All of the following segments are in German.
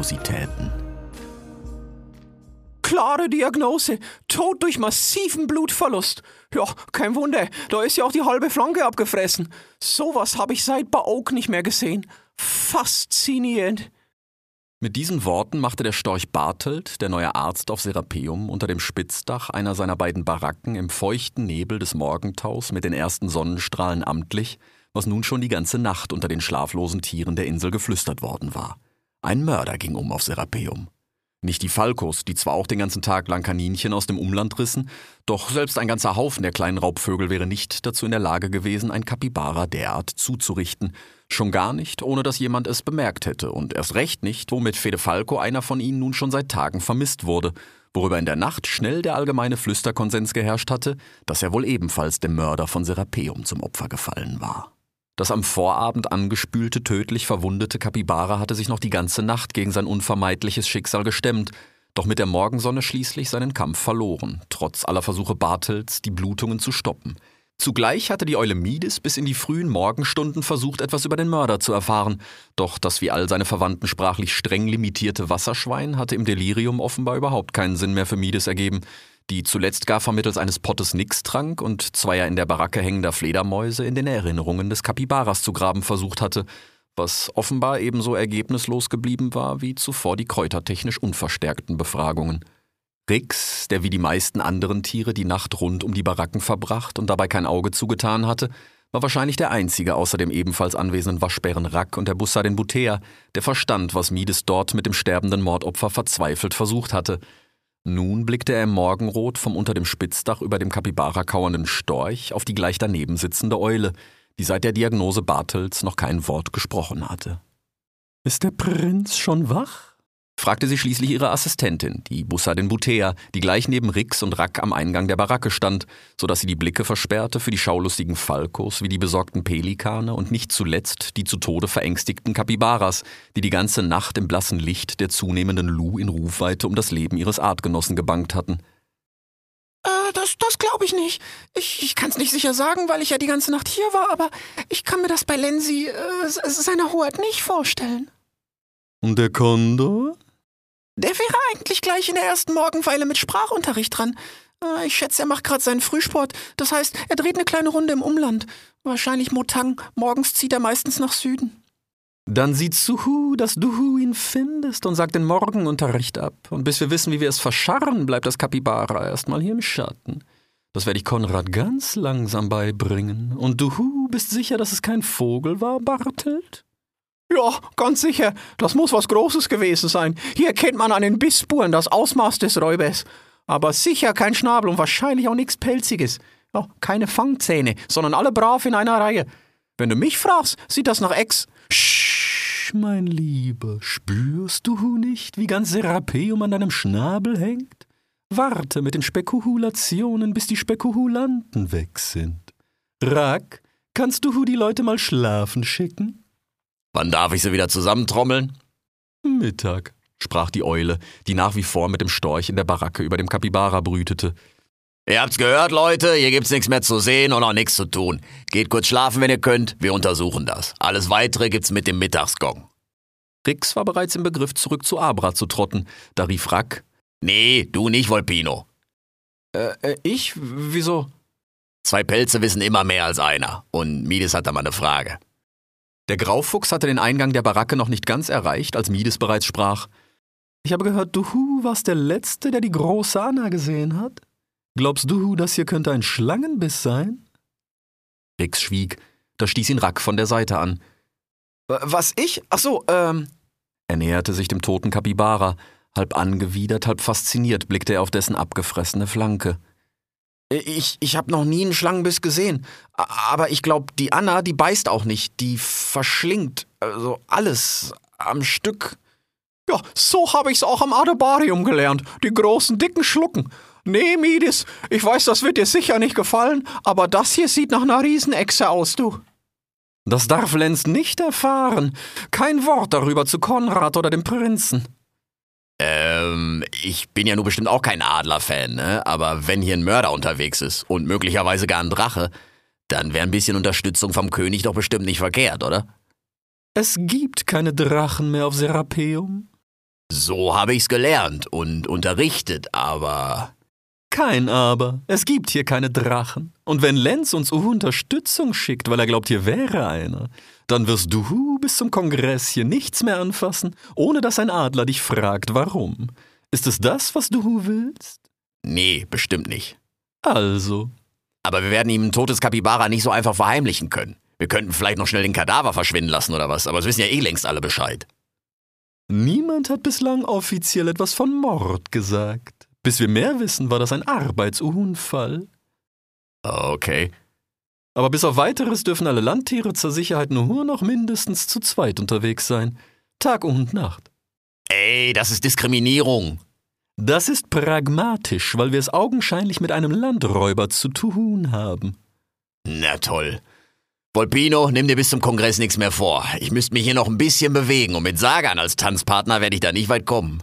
andere Animositäten. Klare Diagnose. Tod durch massiven Blutverlust. Ja, kein Wunder. Da ist ja auch die halbe Flanke abgefressen. Sowas habe ich seit Baok nicht mehr gesehen. Faszinierend. Mit diesen Worten machte der Storch Bartelt, der neue Arzt auf Serapeum, unter dem Spitzdach einer seiner beiden Baracken im feuchten Nebel des Morgentaus mit den ersten Sonnenstrahlen amtlich, was nun schon die ganze Nacht unter den schlaflosen Tieren der Insel geflüstert worden war. Ein Mörder ging um auf Serapeum. Nicht die Falkos, die zwar auch den ganzen Tag lang Kaninchen aus dem Umland rissen, doch selbst ein ganzer Haufen der kleinen Raubvögel wäre nicht dazu in der Lage gewesen, ein Kapibara derart zuzurichten. Schon gar nicht, ohne dass jemand es bemerkt hätte und erst recht nicht, womit Fede Falco einer von ihnen nun schon seit Tagen vermisst wurde, worüber in der Nacht schnell der allgemeine Flüsterkonsens geherrscht hatte, dass er wohl ebenfalls dem Mörder von Serapeum zum Opfer gefallen war. Das am Vorabend angespülte, tödlich verwundete Kapibara hatte sich noch die ganze Nacht gegen sein unvermeidliches Schicksal gestemmt, doch mit der Morgensonne schließlich seinen Kampf verloren, trotz aller Versuche Bartels, die Blutungen zu stoppen. Zugleich hatte die Eule Mides bis in die frühen Morgenstunden versucht, etwas über den Mörder zu erfahren, doch das wie all seine Verwandten sprachlich streng limitierte Wasserschwein hatte im Delirium offenbar überhaupt keinen Sinn mehr für Mides ergeben, die zuletzt gar vermittels eines Pottes nix trank und zweier in der Baracke hängender Fledermäuse in den Erinnerungen des Kapibaras zu graben versucht hatte, was offenbar ebenso ergebnislos geblieben war wie zuvor die kräutertechnisch unverstärkten Befragungen. Rix, der wie die meisten anderen Tiere die Nacht rund um die Baracken verbracht und dabei kein Auge zugetan hatte, war wahrscheinlich der einzige außer dem ebenfalls anwesenden Waschbären Rack und der Bussadin Butea, der verstand, was Mides dort mit dem sterbenden Mordopfer verzweifelt versucht hatte – nun blickte er im Morgenrot vom unter dem Spitzdach über dem Kapibara kauernden Storch auf die gleich daneben sitzende Eule, die seit der Diagnose Bartels noch kein Wort gesprochen hatte. Ist der Prinz schon wach? Fragte sie schließlich ihre Assistentin, die Bussadin Butea, die gleich neben Rix und Rack am Eingang der Baracke stand, so dass sie die Blicke versperrte für die schaulustigen Falkos wie die besorgten Pelikane und nicht zuletzt die zu Tode verängstigten Kapibaras, die die ganze Nacht im blassen Licht der zunehmenden Lu in Rufweite um das Leben ihres Artgenossen gebankt hatten. Äh, das, das glaube ich nicht. Ich, ich kann es nicht sicher sagen, weil ich ja die ganze Nacht hier war, aber ich kann mir das bei Lenzi, äh, seiner Hoheit, nicht vorstellen. Und der Kondor? Der wäre eigentlich gleich in der ersten Morgenweile mit Sprachunterricht dran. Äh, ich schätze, er macht gerade seinen Frühsport. Das heißt, er dreht eine kleine Runde im Umland. Wahrscheinlich Motang. Morgens zieht er meistens nach Süden. Dann sieh zu, dass du ihn findest und sag den Morgenunterricht ab. Und bis wir wissen, wie wir es verscharren, bleibt das Kapibara erstmal hier im Schatten. Das werde ich Konrad ganz langsam beibringen. Und du bist sicher, dass es kein Vogel war, Bartelt? Ja, ganz sicher. Das muss was Großes gewesen sein. Hier kennt man an den Bissspuren das Ausmaß des Räubers. Aber sicher kein Schnabel und wahrscheinlich auch nichts Pelziges. Ja, keine Fangzähne, sondern alle brav in einer Reihe. Wenn du mich fragst, sieht das nach Ex. Sch, mein Lieber, spürst du nicht, wie ganz Serapeum an deinem Schnabel hängt? Warte mit den Spekulationen, bis die Spekulanten weg sind. Rack, kannst du die Leute mal schlafen schicken? Wann darf ich sie wieder zusammentrommeln? Mittag, sprach die Eule, die nach wie vor mit dem Storch in der Baracke über dem Kapibara brütete. Ihr habt's gehört, Leute, hier gibt's nichts mehr zu sehen und auch nichts zu tun. Geht kurz schlafen, wenn ihr könnt, wir untersuchen das. Alles weitere gibt's mit dem Mittagsgong. Rix war bereits im Begriff, zurück zu Abra zu trotten. Da rief Rack: Nee, du nicht, Volpino. Äh, äh, ich? Wieso? Zwei Pelze wissen immer mehr als einer. Und Mides hat da mal eine Frage. Der Graufuchs hatte den Eingang der Baracke noch nicht ganz erreicht, als Mides bereits sprach. Ich habe gehört, du warst der Letzte, der die große Anna gesehen hat. Glaubst du, das hier könnte ein Schlangenbiss sein? Rix schwieg. Da stieß ihn Rack von der Seite an. Was ich? Ach so, ähm. Er näherte sich dem toten Kapibara. Halb angewidert, halb fasziniert blickte er auf dessen abgefressene Flanke. Ich, ich habe noch nie einen Schlangenbiss gesehen. Aber ich glaube, die Anna, die beißt auch nicht. Die verschlingt also alles am Stück. Ja, so habe ich's auch am Adebarium gelernt. Die großen, dicken Schlucken. Nee, Midis, ich weiß, das wird dir sicher nicht gefallen, aber das hier sieht nach einer Riesenechse aus, du. Das darf Lenz nicht erfahren. Kein Wort darüber zu Konrad oder dem Prinzen. Äh, Ähm, ich bin ja nur bestimmt auch kein Adler-Fan, ne? Aber wenn hier ein Mörder unterwegs ist und möglicherweise gar ein Drache, dann wäre ein bisschen Unterstützung vom König doch bestimmt nicht verkehrt, oder? Es gibt keine Drachen mehr auf Serapeum. So habe ich's gelernt und unterrichtet, aber. Kein Aber. Es gibt hier keine Drachen. Und wenn Lenz uns Uhu Unterstützung schickt, weil er glaubt, hier wäre einer, dann wirst du bis zum Kongress hier nichts mehr anfassen, ohne dass ein Adler dich fragt, warum. Ist es das, was du willst? Nee, bestimmt nicht. Also. Aber wir werden ihm ein totes Kapibara nicht so einfach verheimlichen können. Wir könnten vielleicht noch schnell den Kadaver verschwinden lassen oder was, aber es wissen ja eh längst alle Bescheid. Niemand hat bislang offiziell etwas von Mord gesagt. Bis wir mehr wissen, war das ein Arbeitsunfall. Okay. Aber bis auf weiteres dürfen alle Landtiere zur Sicherheit nur noch mindestens zu zweit unterwegs sein. Tag und Nacht. Ey, das ist Diskriminierung. Das ist pragmatisch, weil wir es augenscheinlich mit einem Landräuber zu tun haben. Na toll. Volpino, nimm dir bis zum Kongress nichts mehr vor. Ich müsste mich hier noch ein bisschen bewegen und mit Sagan als Tanzpartner werde ich da nicht weit kommen.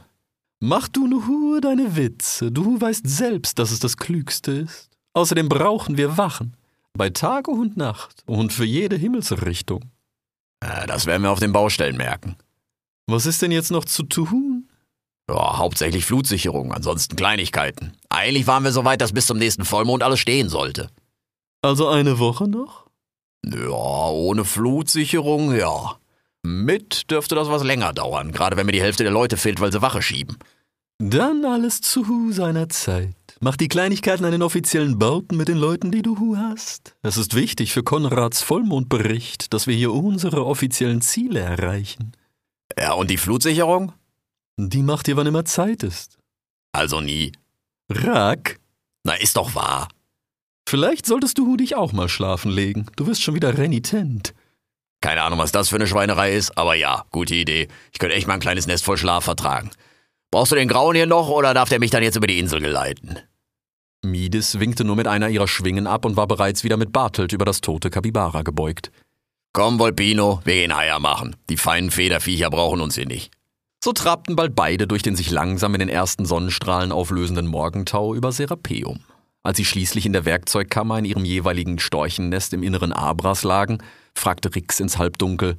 Mach du nur deine Witze. Du weißt selbst, dass es das Klügste ist. Außerdem brauchen wir Wachen. Bei Tag und Nacht und für jede Himmelsrichtung. Ja, das werden wir auf den Baustellen merken. Was ist denn jetzt noch zu tun? Ja, hauptsächlich Flutsicherung, ansonsten Kleinigkeiten. Eigentlich waren wir so weit, dass bis zum nächsten Vollmond alles stehen sollte. Also eine Woche noch? Ja, ohne Flutsicherung, ja. Mit dürfte das was länger dauern, gerade wenn mir die Hälfte der Leute fehlt, weil sie Wache schieben. Dann alles zu seiner Zeit. Mach die Kleinigkeiten an den offiziellen Bauten mit den Leuten, die du hast. Es ist wichtig für Konrads Vollmondbericht, dass wir hier unsere offiziellen Ziele erreichen. Ja, und die Flutsicherung? Die macht ihr, wann immer Zeit ist. Also nie. Rack? Na, ist doch wahr. Vielleicht solltest du dich auch mal schlafen legen. Du wirst schon wieder renitent. Keine Ahnung, was das für eine Schweinerei ist, aber ja, gute Idee. Ich könnte echt mal ein kleines Nest voll Schlaf vertragen. Brauchst du den Grauen hier noch oder darf der mich dann jetzt über die Insel geleiten? Mides winkte nur mit einer ihrer Schwingen ab und war bereits wieder mit Bartelt über das tote Kapibara gebeugt. Komm, Volpino, wir gehen Eier machen. Die feinen Federviecher brauchen uns hier nicht. So trabten bald beide durch den sich langsam in den ersten Sonnenstrahlen auflösenden Morgentau über Serapeum. Als sie schließlich in der Werkzeugkammer in ihrem jeweiligen Storchennest im inneren Abras lagen, fragte Rix ins Halbdunkel: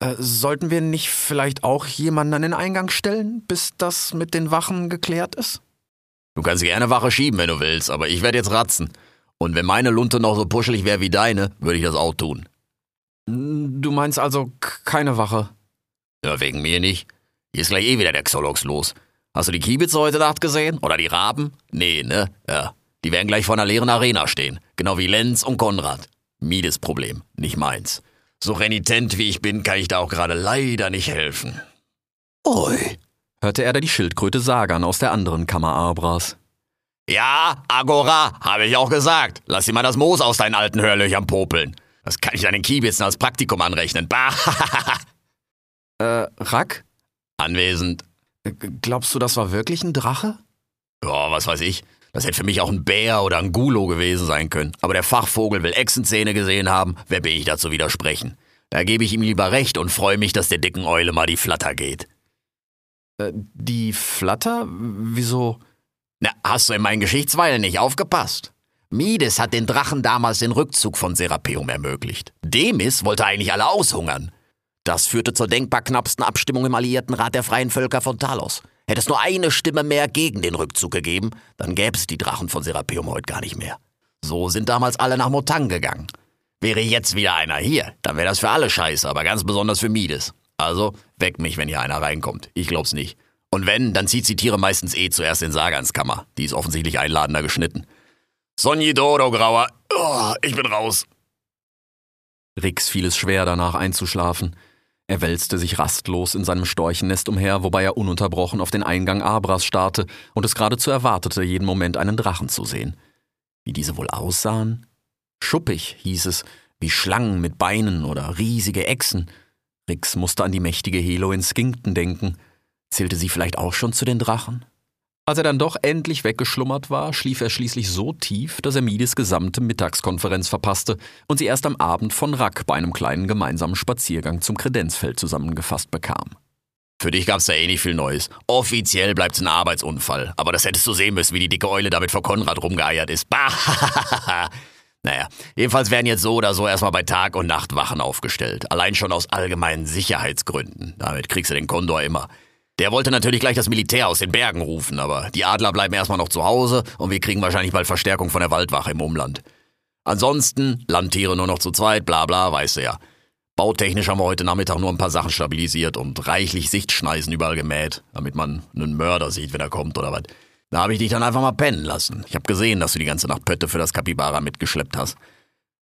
äh, Sollten wir nicht vielleicht auch jemanden an den Eingang stellen, bis das mit den Wachen geklärt ist? Du kannst gerne Wache schieben, wenn du willst, aber ich werde jetzt ratzen. Und wenn meine Lunte noch so puschelig wäre wie deine, würde ich das auch tun. Du meinst also keine Wache? Ja, wegen mir nicht. Hier ist gleich eh wieder der Xolox los. Hast du die Kiebitze heute Nacht gesehen? Oder die Raben? Nee, ne? Ja. Die werden gleich vor einer leeren Arena stehen. Genau wie Lenz und Konrad. Miedes Problem, nicht meins. So renitent wie ich bin, kann ich da auch gerade leider nicht helfen. Oi, hörte er da die Schildkröte Sagan aus der anderen Kammer Abras. Ja, Agora, habe ich auch gesagt. Lass dir mal das Moos aus deinen alten Hörlöchern popeln. Das kann ich deinen Kiebitzen als Praktikum anrechnen. Bah! äh, Rack? Anwesend. Glaubst du, das war wirklich ein Drache? Ja, was weiß ich. Das hätte für mich auch ein Bär oder ein Gulo gewesen sein können. Aber der Fachvogel will Echsenzähne gesehen haben. Wer bin ich da zu widersprechen? Da gebe ich ihm lieber recht und freue mich, dass der dicken Eule mal die Flatter geht. Äh, die Flatter? Wieso? Na, hast du in meinen Geschichtsweilen nicht aufgepasst? Mides hat den Drachen damals den Rückzug von Serapeum ermöglicht. Demis wollte eigentlich alle aushungern. Das führte zur denkbar knappsten Abstimmung im Alliiertenrat der Freien Völker von Talos. Hätte es nur eine Stimme mehr gegen den Rückzug gegeben, dann gäbe es die Drachen von Serapeum heute gar nicht mehr. So sind damals alle nach Motang gegangen. Wäre jetzt wieder einer hier, dann wäre das für alle scheiße, aber ganz besonders für Mides. Also, weck mich, wenn hier einer reinkommt. Ich glaub's nicht. Und wenn, dann zieht sie Tiere meistens eh zuerst in Sagans Kammer. Die ist offensichtlich einladender geschnitten. Sonji Dodo, Grauer. Oh, ich bin raus. Rix fiel es schwer, danach einzuschlafen. Er wälzte sich rastlos in seinem Storchennest umher, wobei er ununterbrochen auf den Eingang Abras starrte und es geradezu erwartete, jeden Moment einen Drachen zu sehen. Wie diese wohl aussahen? Schuppig, hieß es, wie Schlangen mit Beinen oder riesige Echsen. Rix musste an die mächtige Helo in Skinkton denken. Zählte sie vielleicht auch schon zu den Drachen? Als er dann doch endlich weggeschlummert war, schlief er schließlich so tief, dass er Midis gesamte Mittagskonferenz verpasste und sie erst am Abend von Rack bei einem kleinen gemeinsamen Spaziergang zum Kredenzfeld zusammengefasst bekam. Für dich gab's da eh nicht viel Neues. Offiziell bleibt's ein Arbeitsunfall. Aber das hättest du sehen müssen, wie die dicke Eule damit vor Konrad rumgeeiert ist. Bah! naja, jedenfalls werden jetzt so oder so erstmal bei Tag und Nacht Wachen aufgestellt. Allein schon aus allgemeinen Sicherheitsgründen. Damit kriegst du den Kondor immer. Der wollte natürlich gleich das Militär aus den Bergen rufen, aber die Adler bleiben erstmal noch zu Hause und wir kriegen wahrscheinlich bald Verstärkung von der Waldwache im Umland. Ansonsten, Landtiere nur noch zu zweit, bla bla, weißt du ja. Bautechnisch haben wir heute Nachmittag nur ein paar Sachen stabilisiert und reichlich Sichtschneisen überall gemäht, damit man einen Mörder sieht, wenn er kommt oder was. Da habe ich dich dann einfach mal pennen lassen. Ich habe gesehen, dass du die ganze Nacht Pötte für das Kapibara mitgeschleppt hast.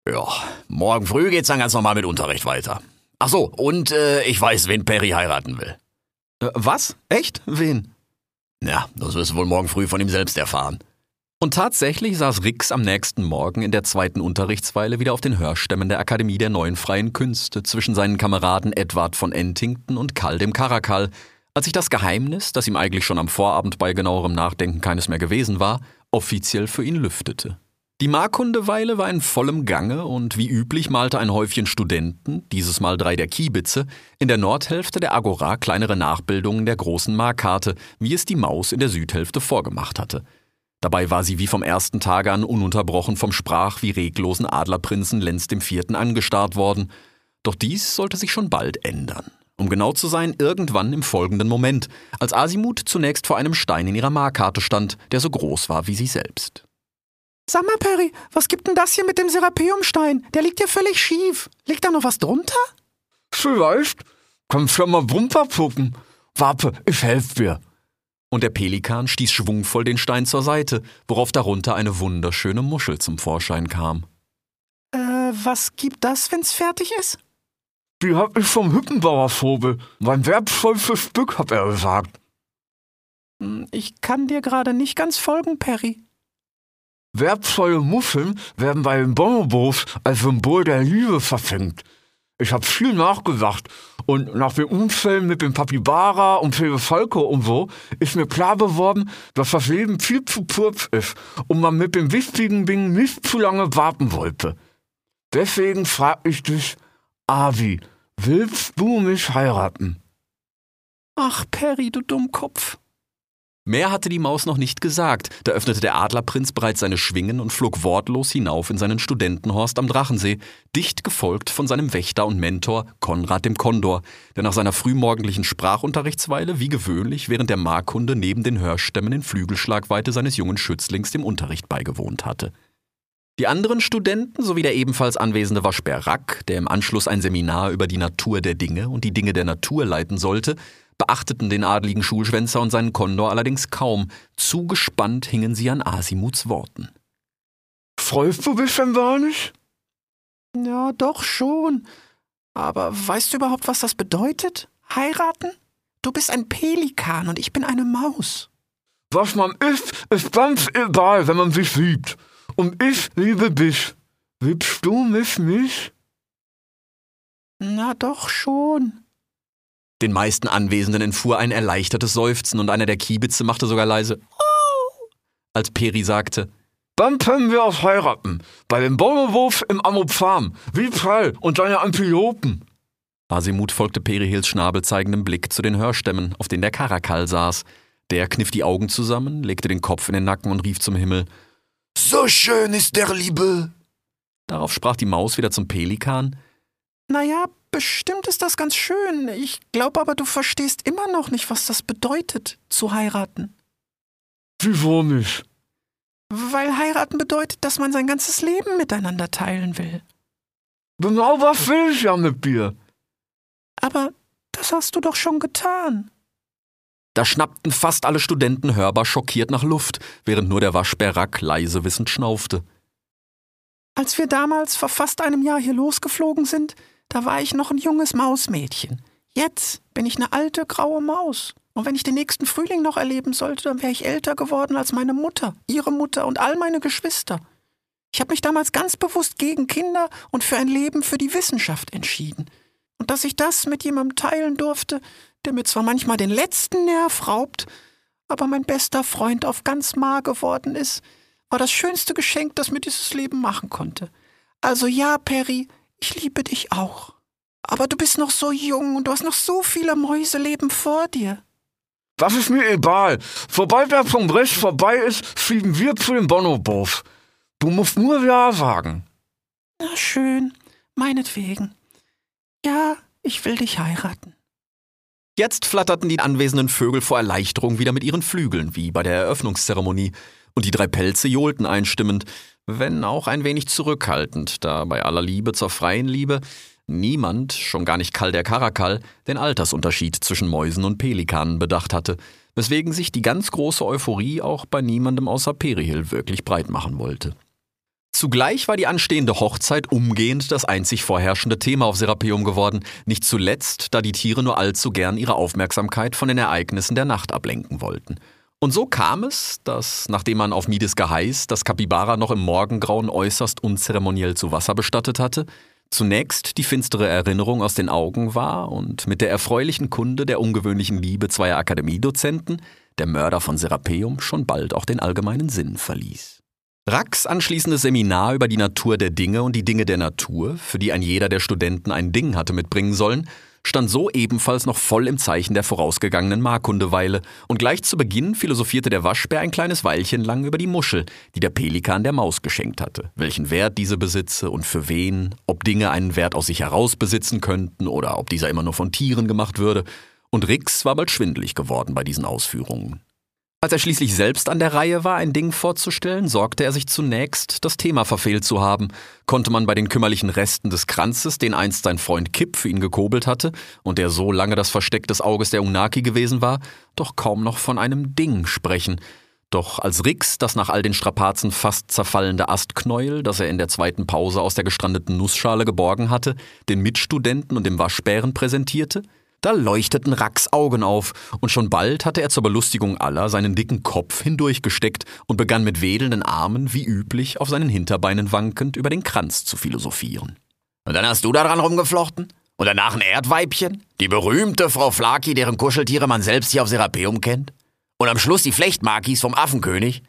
Ja, morgen früh geht's dann ganz normal mit Unterricht weiter. Ach so, und äh, ich weiß, wen Perry heiraten will. Äh, was? Echt? Wen? Ja, das wirst du wohl morgen früh von ihm selbst erfahren. Und tatsächlich saß Rix am nächsten Morgen in der zweiten Unterrichtsweile wieder auf den Hörstämmen der Akademie der Neuen Freien Künste zwischen seinen Kameraden Edward von Entington und Karl dem Karakal, als sich das Geheimnis, das ihm eigentlich schon am Vorabend bei genauerem Nachdenken keines mehr gewesen war, offiziell für ihn lüftete. Die Markundeweile war in vollem Gange und wie üblich malte ein Häufchen Studenten, dieses Mal drei der Kiebitze, in der Nordhälfte der Agora kleinere Nachbildungen der großen Markkarte, wie es die Maus in der Südhälfte vorgemacht hatte – Dabei war sie wie vom ersten Tage an ununterbrochen vom sprach wie reglosen Adlerprinzen Lenz Vierten angestarrt worden. Doch dies sollte sich schon bald ändern. Um genau zu sein, irgendwann im folgenden Moment, als Asimut zunächst vor einem Stein in ihrer Markkarte stand, der so groß war wie sie selbst. Sag mal, Perry, was gibt denn das hier mit dem Serapeumstein? Der liegt ja völlig schief. Liegt da noch was drunter? Vielleicht. Kannst ja mal drunter gucken. Warte, ich helfe dir und der Pelikan stieß schwungvoll den Stein zur Seite, worauf darunter eine wunderschöne Muschel zum Vorschein kam. Äh, was gibt das, wenn's fertig ist? Die hab ich vom Hüppenbauervogel. Mein wertvollstes Stück, hat er gesagt. Hm, ich kann dir gerade nicht ganz folgen, Perry. Wertvolle Muscheln werden bei den Bonobos als Symbol der Liebe verfängt. Ich habe viel nachgedacht und nach den Unfällen mit dem Papibara und Pele Falco und so ist mir klar geworden, dass das Leben viel zu kurz ist und man mit den wichtigen Dingen nicht zu lange warten wollte. Deswegen frag ich dich, Avi, willst du mich heiraten? Ach, Perry, du Dummkopf. Mehr hatte die Maus noch nicht gesagt, da öffnete der Adlerprinz bereits seine Schwingen und flog wortlos hinauf in seinen Studentenhorst am Drachensee, dicht gefolgt von seinem Wächter und Mentor Konrad dem Kondor, der nach seiner frühmorgendlichen Sprachunterrichtsweile wie gewöhnlich während der Markunde neben den Hörstämmen in Flügelschlagweite seines jungen Schützlings dem Unterricht beigewohnt hatte. Die anderen Studenten sowie der ebenfalls anwesende Waschbär Rack, der im Anschluss ein Seminar über die Natur der Dinge und die Dinge der Natur leiten sollte, beachteten den adligen Schulschwänzer und seinen Kondor allerdings kaum. Zu gespannt hingen sie an Asimuts Worten. Freust du dich denn gar nicht? Ja, doch schon. Aber weißt du überhaupt, was das bedeutet? Heiraten? Du bist ein Pelikan und ich bin eine Maus. Was man ist, ist ganz egal, wenn man sich liebt. Und ich liebe dich. Liebst du mich nicht? Na doch schon. Den meisten Anwesenden entfuhr ein erleichtertes Seufzen und einer der Kiebitze machte sogar leise oh, als Peri sagte, dann können wir auch heiraten. Bei dem Bäumewurf im Amopfarm. Wie Prall und seine Antilopen. Asimut folgte Perihils schnabelzeigendem Blick zu den Hörstämmen, auf denen der Karakal saß. Der kniff die Augen zusammen, legte den Kopf in den Nacken und rief zum Himmel. So schön ist der Liebe. Darauf sprach die Maus wieder zum Pelikan. Naja, bestimmt ist das ganz schön. Ich glaube aber, du verstehst immer noch nicht, was das bedeutet, zu heiraten. Wieso nicht? Weil heiraten bedeutet, dass man sein ganzes Leben miteinander teilen will. Genau was will ich ja mit dir. Aber das hast du doch schon getan. Da schnappten fast alle Studenten hörbar schockiert nach Luft, während nur der Waschbär Rack leise wissend schnaufte. Als wir damals vor fast einem Jahr hier losgeflogen sind, da war ich noch ein junges Mausmädchen. Jetzt bin ich eine alte graue Maus. Und wenn ich den nächsten Frühling noch erleben sollte, dann wäre ich älter geworden als meine Mutter, ihre Mutter und all meine Geschwister. Ich habe mich damals ganz bewusst gegen Kinder und für ein Leben für die Wissenschaft entschieden. Und dass ich das mit jemandem teilen durfte, der mir zwar manchmal den letzten Nerv raubt, aber mein bester Freund auf ganz Mar geworden ist, war das schönste Geschenk, das mir dieses Leben machen konnte. Also ja, Perry, ich liebe dich auch. Aber du bist noch so jung und du hast noch so viele Mäuseleben vor dir. Das ist mir egal. Sobald der Kongress vorbei ist, fliegen wir zu den Bonobos. Du musst nur Ja sagen. Na schön, meinetwegen. Ja, ich will dich heiraten. Jetzt flatterten die anwesenden Vögel vor Erleichterung wieder mit ihren Flügeln, wie bei der Eröffnungszeremonie, und die drei Pelze johlten einstimmend, wenn auch ein wenig zurückhaltend, da bei aller Liebe zur freien Liebe niemand, schon gar nicht Kall der Karakal, den Altersunterschied zwischen Mäusen und Pelikanen bedacht hatte, weswegen sich die ganz große Euphorie auch bei niemandem außer Perihil wirklich breit machen wollte. Zugleich war die anstehende Hochzeit umgehend das einzig vorherrschende Thema auf Serapeum geworden, nicht zuletzt, da die Tiere nur allzu gern ihre Aufmerksamkeit von den Ereignissen der Nacht ablenken wollten. Und so kam es, dass, nachdem man auf Mides Geheiß das Kapibara noch im Morgengrauen äußerst unzeremoniell zu Wasser bestattet hatte, zunächst die finstere Erinnerung aus den Augen war und mit der erfreulichen Kunde der ungewöhnlichen Liebe zweier Akademiedozenten der Mörder von Serapeum schon bald auch den allgemeinen Sinn verließ. Racks anschließendes Seminar über die Natur der Dinge und die Dinge der Natur, für die ein jeder der Studenten ein Ding hatte mitbringen sollen, stand so ebenfalls noch voll im Zeichen der vorausgegangenen Markundeweile, und gleich zu Beginn philosophierte der Waschbär ein kleines Weilchen lang über die Muschel, die der Pelikan der Maus geschenkt hatte, welchen Wert diese besitze und für wen, ob Dinge einen Wert aus sich heraus besitzen könnten oder ob dieser immer nur von Tieren gemacht würde, und Rix war bald schwindelig geworden bei diesen Ausführungen. Als er schließlich selbst an der Reihe war, ein Ding vorzustellen, sorgte er sich zunächst, das Thema verfehlt zu haben. Konnte man bei den kümmerlichen Resten des Kranzes, den einst sein Freund Kipp für ihn gekobelt hatte und der so lange das Versteck des Auges der Unaki gewesen war, doch kaum noch von einem Ding sprechen. Doch als Rix das nach all den Strapazen fast zerfallende Astknäuel, das er in der zweiten Pause aus der gestrandeten Nussschale geborgen hatte, den Mitstudenten und dem Waschbären präsentierte, da leuchteten Racks Augen auf, und schon bald hatte er zur Belustigung aller seinen dicken Kopf hindurchgesteckt und begann mit wedelnden Armen, wie üblich, auf seinen Hinterbeinen wankend über den Kranz zu philosophieren. Und dann hast du daran rumgeflochten? Und danach ein Erdweibchen? Die berühmte Frau Flaki, deren Kuscheltiere man selbst hier auf Serapeum kennt? Und am Schluss die Flechtmarkis vom Affenkönig?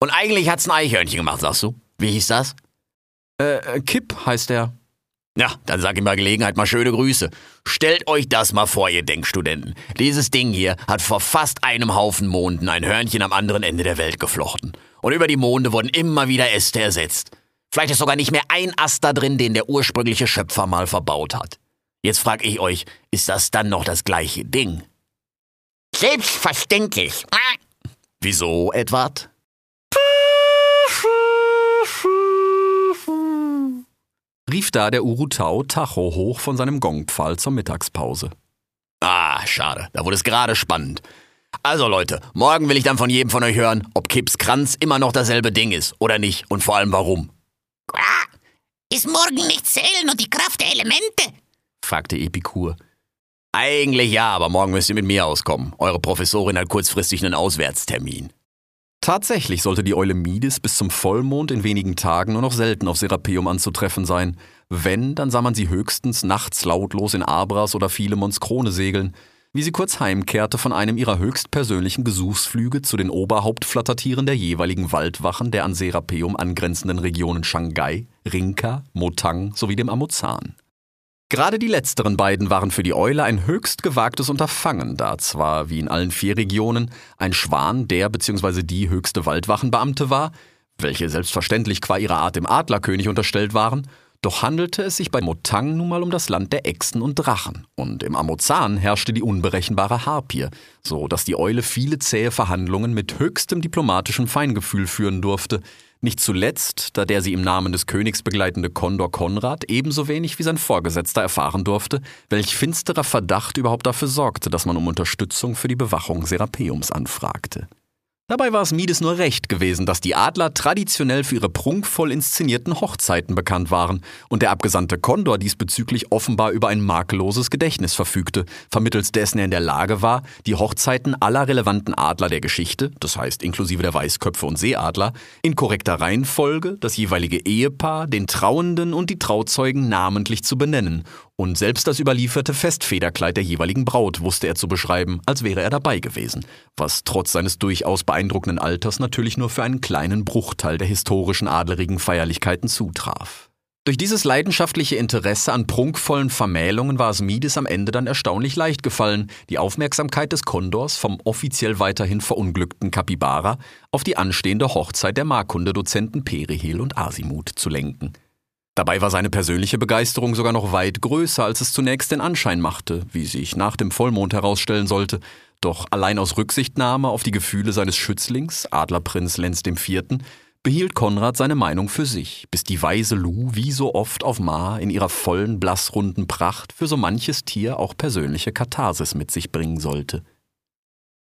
Und eigentlich hat's ein Eichhörnchen gemacht, sagst du? Wie hieß das? Äh, Kipp heißt er. Ja, dann sag ihm bei Gelegenheit mal schöne Grüße. Stellt euch das mal vor, ihr Denkstudenten. Dieses Ding hier hat vor fast einem Haufen Monden ein Hörnchen am anderen Ende der Welt geflochten. Und über die Monde wurden immer wieder Äste ersetzt. Vielleicht ist sogar nicht mehr ein Ast da drin, den der ursprüngliche Schöpfer mal verbaut hat. Jetzt frag ich euch, ist das dann noch das gleiche Ding? Selbstverständlich. Wieso, Edward? Rief da der Urutau Tacho hoch von seinem Gongpfahl zur Mittagspause. Ah, schade, da wurde es gerade spannend. Also Leute, morgen will ich dann von jedem von euch hören, ob Kips Kranz immer noch dasselbe Ding ist oder nicht und vor allem warum. Ist morgen nicht Zählen und die Kraft der Elemente? fragte Epikur. Eigentlich ja, aber morgen müsst ihr mit mir auskommen. Eure Professorin hat kurzfristig einen Auswärtstermin. Tatsächlich sollte die Eule Mides bis zum Vollmond in wenigen Tagen nur noch selten auf Serapeum anzutreffen sein. Wenn, dann sah man sie höchstens nachts lautlos in Abras oder Philemons Krone segeln, wie sie kurz heimkehrte von einem ihrer höchstpersönlichen Gesuchsflüge zu den Oberhauptflattertieren der jeweiligen Waldwachen der an Serapeum angrenzenden Regionen Shanghai, Rinka, Motang sowie dem Amuzan. Gerade die letzteren beiden waren für die Eule ein höchst gewagtes Unterfangen, da zwar, wie in allen vier Regionen, ein Schwan der bzw. die höchste Waldwachenbeamte war, welche selbstverständlich qua ihrer Art dem Adlerkönig unterstellt waren, doch handelte es sich bei Motang nun mal um das Land der Echsen und Drachen, und im Amozan herrschte die unberechenbare Harpie, so dass die Eule viele zähe Verhandlungen mit höchstem diplomatischem Feingefühl führen durfte, nicht zuletzt, da der sie im Namen des Königs begleitende Kondor Konrad ebenso wenig wie sein Vorgesetzter erfahren durfte, welch finsterer Verdacht überhaupt dafür sorgte, dass man um Unterstützung für die Bewachung Serapeums anfragte. Dabei war es Mides nur recht gewesen, dass die Adler traditionell für ihre prunkvoll inszenierten Hochzeiten bekannt waren und der abgesandte Kondor diesbezüglich offenbar über ein makelloses Gedächtnis verfügte, vermittels dessen er in der Lage war, die Hochzeiten aller relevanten Adler der Geschichte, das heißt inklusive der Weißköpfe und Seeadler, in korrekter Reihenfolge das jeweilige Ehepaar, den Trauenden und die Trauzeugen namentlich zu benennen und selbst das überlieferte Festfederkleid der jeweiligen Braut wusste er zu beschreiben, als wäre er dabei gewesen, was trotz seines durchaus beeindruckenden Alters natürlich nur für einen kleinen Bruchteil der historischen adlerigen Feierlichkeiten zutraf. Durch dieses leidenschaftliche Interesse an prunkvollen Vermählungen war es Mides am Ende dann erstaunlich leicht gefallen, die Aufmerksamkeit des Kondors vom offiziell weiterhin verunglückten Kapibara auf die anstehende Hochzeit der Markundedozenten Perihel und Asimut zu lenken. Dabei war seine persönliche Begeisterung sogar noch weit größer, als es zunächst den Anschein machte, wie sich nach dem Vollmond herausstellen sollte, doch allein aus Rücksichtnahme auf die Gefühle seines Schützlings, Adlerprinz Lenz IV., behielt Konrad seine Meinung für sich, bis die weise Lu wie so oft auf Mar in ihrer vollen, blassrunden Pracht für so manches Tier auch persönliche Katharsis mit sich bringen sollte.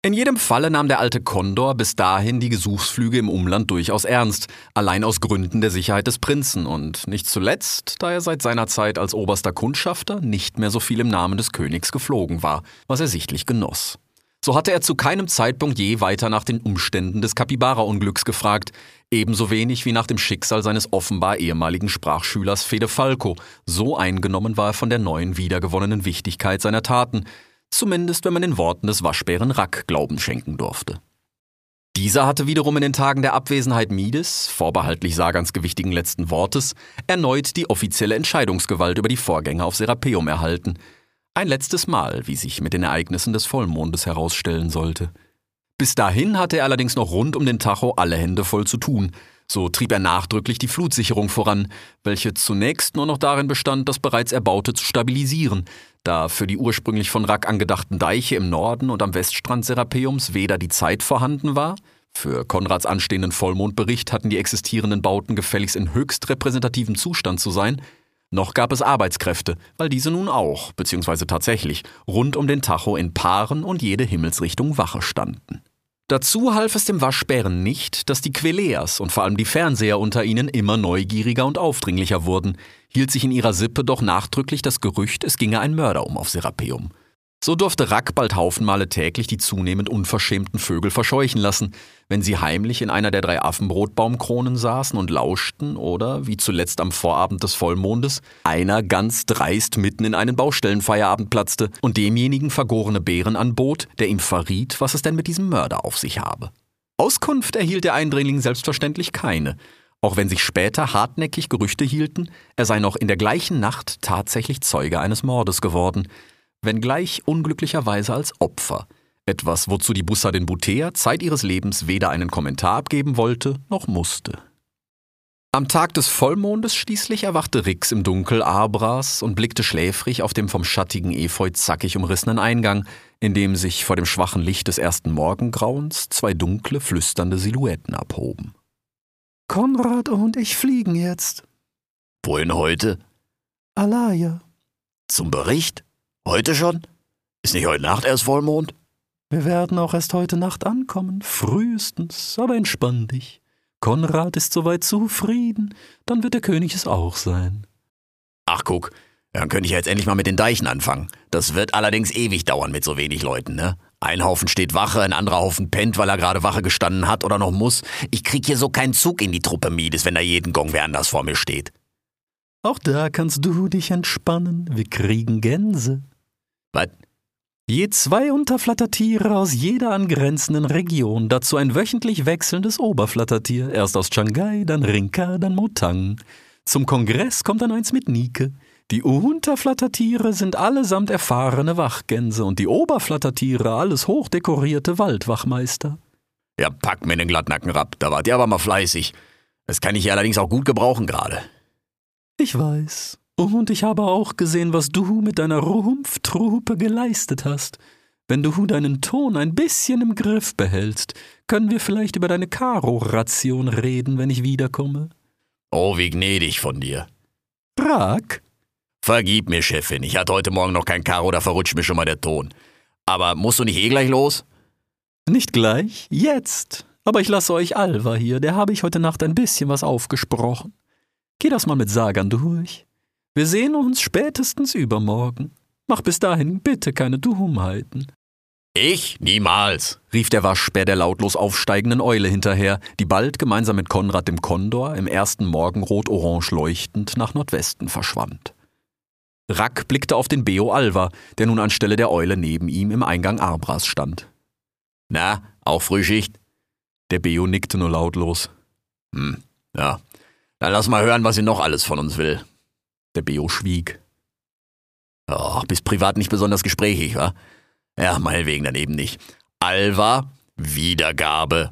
In jedem Falle nahm der alte Kondor bis dahin die Gesuchsflüge im Umland durchaus ernst, allein aus Gründen der Sicherheit des Prinzen und nicht zuletzt, da er seit seiner Zeit als oberster Kundschafter nicht mehr so viel im Namen des Königs geflogen war, was er sichtlich genoss. So hatte er zu keinem Zeitpunkt je weiter nach den Umständen des Kapibara-Unglücks gefragt, ebenso wenig wie nach dem Schicksal seines offenbar ehemaligen Sprachschülers Fede Falco. So eingenommen war er von der neuen wiedergewonnenen Wichtigkeit seiner Taten, zumindest wenn man den Worten des Waschbären Rack Glauben schenken durfte. Dieser hatte wiederum in den Tagen der Abwesenheit Mides, vorbehaltlich Sagans gewichtigen letzten Wortes, erneut die offizielle Entscheidungsgewalt über die Vorgänge auf Serapeum erhalten – ein letztes Mal, wie sich mit den Ereignissen des Vollmondes herausstellen sollte. Bis dahin hatte er allerdings noch rund um den Tacho alle Hände voll zu tun. So trieb er nachdrücklich die Flutsicherung voran, welche zunächst nur noch darin bestand, das bereits Erbaute zu stabilisieren, da für die ursprünglich von Rack angedachten Deiche im Norden und am Weststrand Serapeums weder die Zeit vorhanden war, für Konrads anstehenden Vollmondbericht hatten die existierenden Bauten gefälligst in höchst repräsentativem Zustand zu sein, noch gab es Arbeitskräfte, weil diese nun auch, beziehungsweise tatsächlich, rund um den Tacho in Paaren und jede Himmelsrichtung Wache standen. Dazu half es dem Waschbären nicht, dass die Queleas und vor allem die Fernseher unter ihnen immer neugieriger und aufdringlicher wurden, hielt sich in ihrer Sippe doch nachdrücklich das Gerücht, es ginge ein Mörder um auf Serapeum. So durfte Rack bald haufenmale täglich die zunehmend unverschämten Vögel verscheuchen lassen, wenn sie heimlich in einer der drei Affenbrotbaumkronen saßen und lauschten oder, wie zuletzt am Vorabend des Vollmondes, einer ganz dreist mitten in einen Baustellenfeierabend platzte und demjenigen vergorene Beeren anbot, der ihm verriet, was es denn mit diesem Mörder auf sich habe. Auskunft erhielt der Eindringling selbstverständlich keine, auch wenn sich später hartnäckig Gerüchte hielten, er sei noch in der gleichen Nacht tatsächlich Zeuge eines Mordes geworden, wenngleich unglücklicherweise als Opfer, etwas, wozu die Bussadin Butea Zeit ihres Lebens weder einen Kommentar abgeben wollte noch musste. Am Tag des Vollmondes schließlich erwachte Rix im Dunkel Abras und blickte schläfrig auf dem vom schattigen Efeu zackig umrissenen Eingang, in dem sich vor dem schwachen Licht des ersten Morgengrauens zwei dunkle, flüsternde Silhouetten abhoben. Konrad und ich fliegen jetzt. Wohin heute? Alaya. Zum Bericht? Heute schon? Ist nicht heute Nacht erst Vollmond? Wir werden auch erst heute Nacht ankommen, frühestens, aber entspann dich. Konrad ist soweit zufrieden, dann wird der König es auch sein. Ach guck, dann könnte ich ja jetzt endlich mal mit den Deichen anfangen. Das wird allerdings ewig dauern mit so wenig Leuten, ne? Ein Haufen steht Wache, ein anderer Haufen pennt, weil er gerade Wache gestanden hat oder noch muss. Ich krieg hier so keinen Zug in die Truppe Miedes, wenn da jeden Gong wer anders vor mir steht. Auch da kannst du dich entspannen. Wir kriegen Gänse. Was? Je zwei Unterflattertiere aus jeder angrenzenden Region, dazu ein wöchentlich wechselndes Oberflattertier, erst aus Shanghai, dann Rinka, dann Motang. Zum Kongress kommt dann eins mit Nike. Die Unterflattertiere sind allesamt erfahrene Wachgänse und die Oberflattertiere alles hochdekorierte Waldwachmeister. Ja, pack mir den Glattnacken rab, da wart ihr aber mal fleißig. Das kann ich hier allerdings auch gut gebrauchen gerade. Ich weiß. Und ich habe auch gesehen, was du mit deiner Rumpftruppe geleistet hast. Wenn du deinen Ton ein bisschen im Griff behältst, können wir vielleicht über deine Karo-Ration reden, wenn ich wiederkomme. Oh, wie gnädig von dir. Prag? Vergib mir, Chefin, ich hatte heute Morgen noch kein Karo, da verrutscht mir schon mal der Ton. Aber musst du nicht eh gleich los? Nicht gleich, jetzt. Aber ich lasse euch Alva hier, der habe ich heute Nacht ein bisschen was aufgesprochen. Geh das mal mit Sagan durch. Wir sehen uns spätestens übermorgen. Mach bis dahin bitte keine Dummheiten. Ich? Niemals, rief der Waschbär der lautlos aufsteigenden Eule hinterher, die bald gemeinsam mit Konrad dem Kondor im ersten Morgenrot-orange leuchtend nach Nordwesten verschwand. Rack blickte auf den Beo Alva, der nun anstelle der Eule neben ihm im Eingang Arbras stand. Na, auch Frühschicht? Der Beo nickte nur lautlos. Hm, ja. Dann lass mal hören, was sie noch alles von uns will. Der Beo schwieg. Oh, bist privat nicht besonders gesprächig, wa? Ja, meinetwegen dann eben nicht. Alva, Wiedergabe.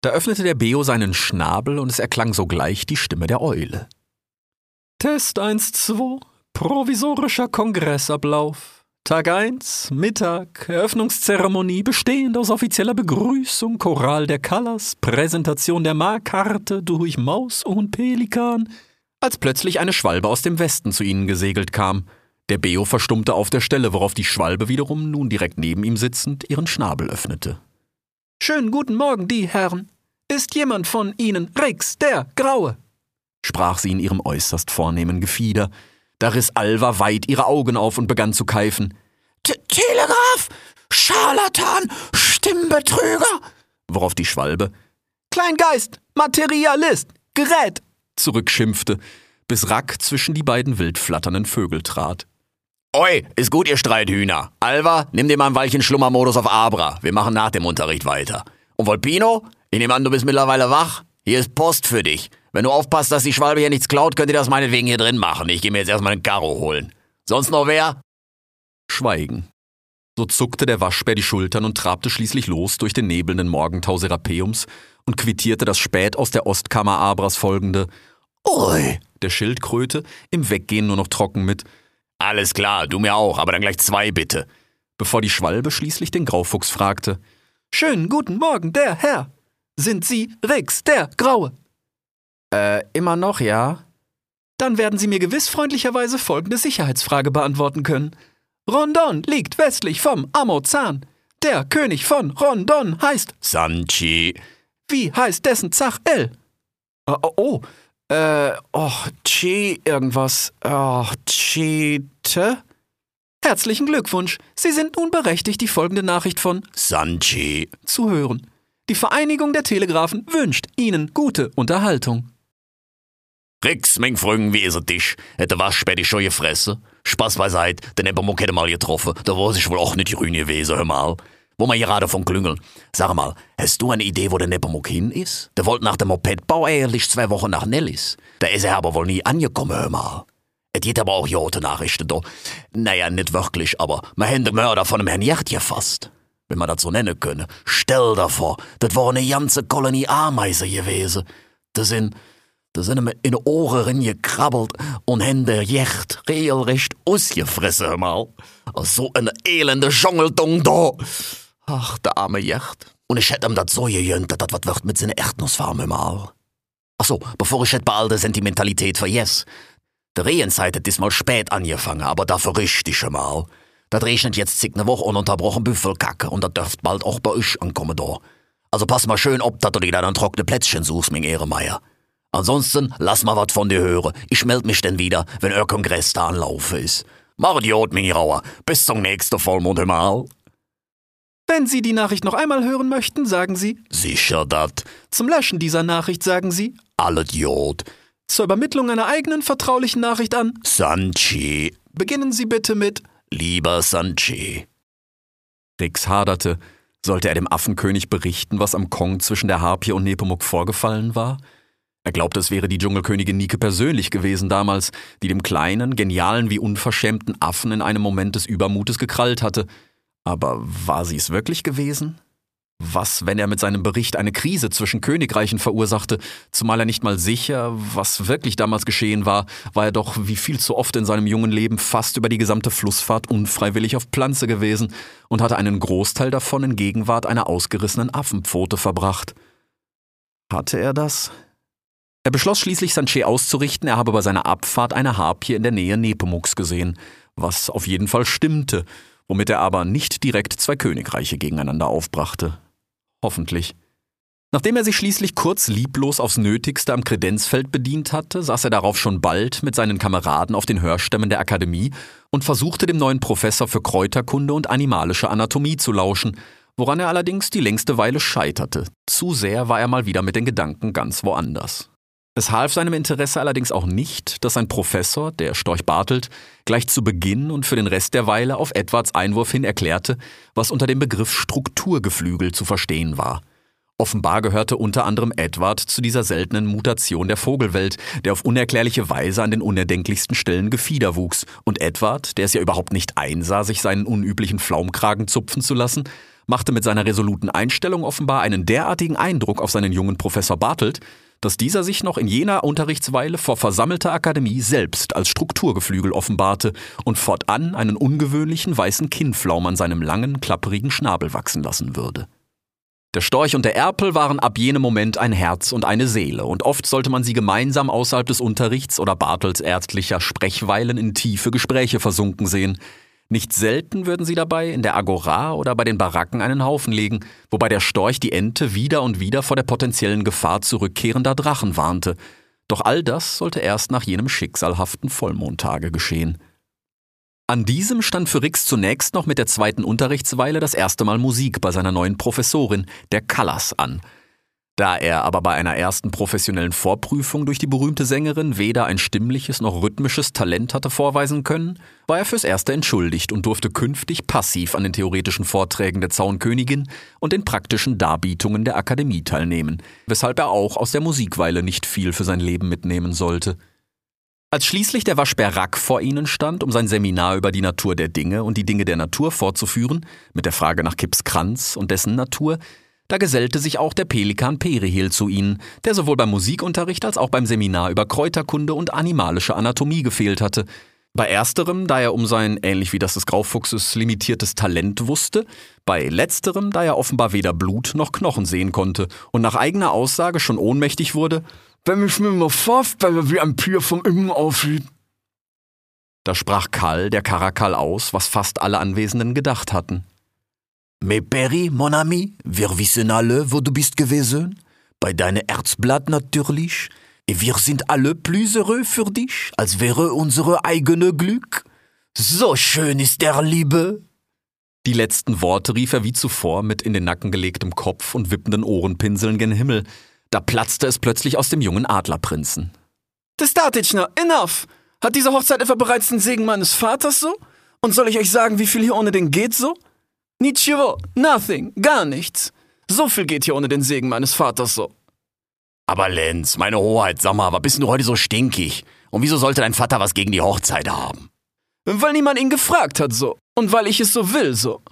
Da öffnete der Beo seinen Schnabel und es erklang sogleich die Stimme der Eule. Test 1, 2, provisorischer Kongressablauf. Tag 1, Mittag, Eröffnungszeremonie bestehend aus offizieller Begrüßung, Choral der Callas, Präsentation der Markkarte durch Maus und Pelikan, als plötzlich eine Schwalbe aus dem Westen zu ihnen gesegelt kam. Der Beo verstummte auf der Stelle, worauf die Schwalbe wiederum, nun direkt neben ihm sitzend, ihren Schnabel öffnete. Schönen guten Morgen, die Herren. Ist jemand von Ihnen Rix, der Graue? sprach sie in ihrem äußerst vornehmen Gefieder. Da riss Alva weit ihre Augen auf und begann zu keifen. Telegraph! Scharlatan! Stimmbetrüger! Worauf die Schwalbe Kleingeist! Materialist! Gerät! Zurückschimpfte, bis Rack zwischen die beiden wild flatternden Vögel trat. Oi, ist gut, ihr Streithühner. Alva, nimm dir mal ein Weilchen Schlummermodus auf Abra. Wir machen nach dem Unterricht weiter. Und Volpino, ich nehme an, du bist mittlerweile wach. Hier ist Post für dich. Wenn du aufpasst, dass die Schwalbe hier nichts klaut, könnt ihr das meinetwegen hier drin machen. Ich gehe mir jetzt erstmal einen Karo holen. Sonst noch wer? Schweigen. So zuckte der Waschbär die Schultern und trabte schließlich los durch den nebelnden Morgentau Serapeums und quittierte das spät aus der Ostkammer Abras folgende Oi der Schildkröte im Weggehen nur noch trocken mit Alles klar, du mir auch, aber dann gleich zwei bitte. Bevor die Schwalbe schließlich den Graufuchs fragte Schönen guten Morgen, der Herr. Sind Sie Rix, der Graue? Äh, immer noch, ja? Dann werden Sie mir gewiss freundlicherweise folgende Sicherheitsfrage beantworten können. Rondon liegt westlich vom Amozan. Der König von Rondon heißt Sanchi. Wie heißt dessen Zach El? Oh, oh, oh. Äh, oh, Chi irgendwas. Oh, Cheete? Herzlichen Glückwunsch. Sie sind nun berechtigt, die folgende Nachricht von Sanchi. zu hören. Die Vereinigung der Telegrafen wünscht Ihnen gute Unterhaltung. Rix, mein Früng, wie is er dich? Hätte Waschbär die schon gefressen? Spaß beiseit, den Nepomuk hätte mal getroffen, da war sich wohl auch nicht grün gewesen, hör mal. Wo wir gerade von klüngeln. Sag mal, hast du eine Idee, wo der Nepomuk hin ist? Der wollte nach dem Mopedbau ehrlich zwei Wochen nach Nellis. Da ist er aber wohl nie angekommen, hör mal. Es geht aber auch jote Nachrichten da. Naja, nicht wirklich, aber man haben den Mörder von dem Herrn Yacht gefasst. Wenn man das so nennen können. Stell dir vor, das war eine ganze Kolonie Ameisen gewesen. Da sind, da sind ihm in die Ohren gekrabbelt und haben der Yacht regelrecht ausgefressen, hör mal. So eine elende Dschungeldung da. Ach, der arme Yacht. Und ich hätte ihm das so gegönnt, dass das was wird mit seiner Erdnussfarm, hör mal. Ach so, bevor ich jetzt bei all der Sentimentalität vergesse. Der Rehenzeit hat diesmal spät angefangen, aber dafür richtig mal. Das regnet jetzt zig ne Woche ununterbrochen Büffelkacke und das dürft bald auch bei euch ankommen da. Also pass mal schön ob, dass du dir dann trockene Plätzchen suchst, mein Ehrenmeier. Ansonsten lass mal wat von dir hören. Ich meld mich denn wieder, wenn euer Kongress da anlaufe ist. Mach Idiot, mein Rauer. Bis zum nächsten Vollmond hör mal. Wenn Sie die Nachricht noch einmal hören möchten, sagen Sie, Sicher dat. zum Löschen dieser Nachricht sagen Sie, Alle Idiot. zur Übermittlung einer eigenen vertraulichen Nachricht an, Sanchi. beginnen Sie bitte mit Lieber Sanchi. Rix haderte. Sollte er dem Affenkönig berichten, was am Kong zwischen der Harpie und Nepomuk vorgefallen war? Er glaubte, es wäre die Dschungelkönigin Nike persönlich gewesen damals, die dem kleinen, genialen wie unverschämten Affen in einem Moment des Übermutes gekrallt hatte. Aber war sie es wirklich gewesen? Was, wenn er mit seinem Bericht eine Krise zwischen Königreichen verursachte, zumal er nicht mal sicher, was wirklich damals geschehen war, war er doch wie viel zu oft in seinem jungen Leben fast über die gesamte Flussfahrt unfreiwillig auf Pflanze gewesen und hatte einen Großteil davon in Gegenwart einer ausgerissenen Affenpfote verbracht. Hatte er das? Er beschloss schließlich, Sanche auszurichten, er habe bei seiner Abfahrt eine Harpie in der Nähe Nepomuks gesehen, was auf jeden Fall stimmte, womit er aber nicht direkt zwei Königreiche gegeneinander aufbrachte. Hoffentlich. Nachdem er sich schließlich kurz lieblos aufs Nötigste am Kredenzfeld bedient hatte, saß er darauf schon bald mit seinen Kameraden auf den Hörstämmen der Akademie und versuchte dem neuen Professor für Kräuterkunde und animalische Anatomie zu lauschen, woran er allerdings die längste Weile scheiterte. Zu sehr war er mal wieder mit den Gedanken ganz woanders. Es half seinem Interesse allerdings auch nicht, dass sein Professor, der Storch Bartelt, gleich zu Beginn und für den Rest der Weile auf Edwards Einwurf hin erklärte, was unter dem Begriff Strukturgeflügel zu verstehen war. Offenbar gehörte unter anderem Edward zu dieser seltenen Mutation der Vogelwelt, der auf unerklärliche Weise an den unerdenklichsten Stellen Gefieder wuchs. Und Edward, der es ja überhaupt nicht einsah, sich seinen unüblichen Flaumkragen zupfen zu lassen, machte mit seiner resoluten Einstellung offenbar einen derartigen Eindruck auf seinen jungen Professor Bartelt, dass dieser sich noch in jener Unterrichtsweile vor versammelter Akademie selbst als Strukturgeflügel offenbarte und fortan einen ungewöhnlichen weißen Kinnflaum an seinem langen, klapperigen Schnabel wachsen lassen würde. Der Storch und der Erpel waren ab jenem Moment ein Herz und eine Seele, und oft sollte man sie gemeinsam außerhalb des Unterrichts oder Bartels ärztlicher Sprechweilen in tiefe Gespräche versunken sehen. Nicht selten würden sie dabei in der Agora oder bei den Baracken einen Haufen legen, wobei der Storch die Ente wieder und wieder vor der potenziellen Gefahr zurückkehrender Drachen warnte. Doch all das sollte erst nach jenem schicksalhaften Vollmondtage geschehen. An diesem stand für Rix zunächst noch mit der zweiten Unterrichtsweile das erste Mal Musik bei seiner neuen Professorin, der Callas, an. Da er aber bei einer ersten professionellen Vorprüfung durch die berühmte Sängerin weder ein stimmliches noch rhythmisches Talent hatte vorweisen können, war er fürs Erste entschuldigt und durfte künftig passiv an den theoretischen Vorträgen der Zaunkönigin und den praktischen Darbietungen der Akademie teilnehmen, weshalb er auch aus der Musikweile nicht viel für sein Leben mitnehmen sollte. Als schließlich der Waschbär Rack vor ihnen stand, um sein Seminar über die Natur der Dinge und die Dinge der Natur fortzuführen, mit der Frage nach Kips Kranz und dessen Natur, da gesellte sich auch der Pelikan Perihel zu ihnen, der sowohl beim Musikunterricht als auch beim Seminar über Kräuterkunde und animalische Anatomie gefehlt hatte. Bei ersterem, da er um sein, ähnlich wie das des Graufuchses, limitiertes Talent wusste, bei letzterem, da er offenbar weder Blut noch Knochen sehen konnte und nach eigener Aussage schon ohnmächtig wurde, wenn ich mir mal vorstelle, wie ein Pier vom Innen aussieht. Da sprach Karl, der Karakal, aus, was fast alle Anwesenden gedacht hatten. Mais Perry, mon ami, wir wissen alle, wo du bist gewesen. Bei deinem Erzblatt natürlich. Et wir sind alle plus heureux für dich, als wäre unsere eigene Glück. So schön ist der Liebe. Die letzten Worte rief er wie zuvor mit in den Nacken gelegtem Kopf und wippenden Ohrenpinseln gen Himmel, da platzte es plötzlich aus dem jungen Adlerprinzen. Testatitschner, enough! Hat diese Hochzeit etwa bereits den Segen meines Vaters so? Und soll ich euch sagen, wie viel hier ohne den geht so? Nichiwo, nothing, gar nichts. So viel geht hier ohne den Segen meines Vaters so. Aber Lenz, meine Hoheit, sag mal, was bist du heute so stinkig? Und wieso sollte dein Vater was gegen die Hochzeit haben? Weil niemand ihn gefragt hat so. Und weil ich es so will so.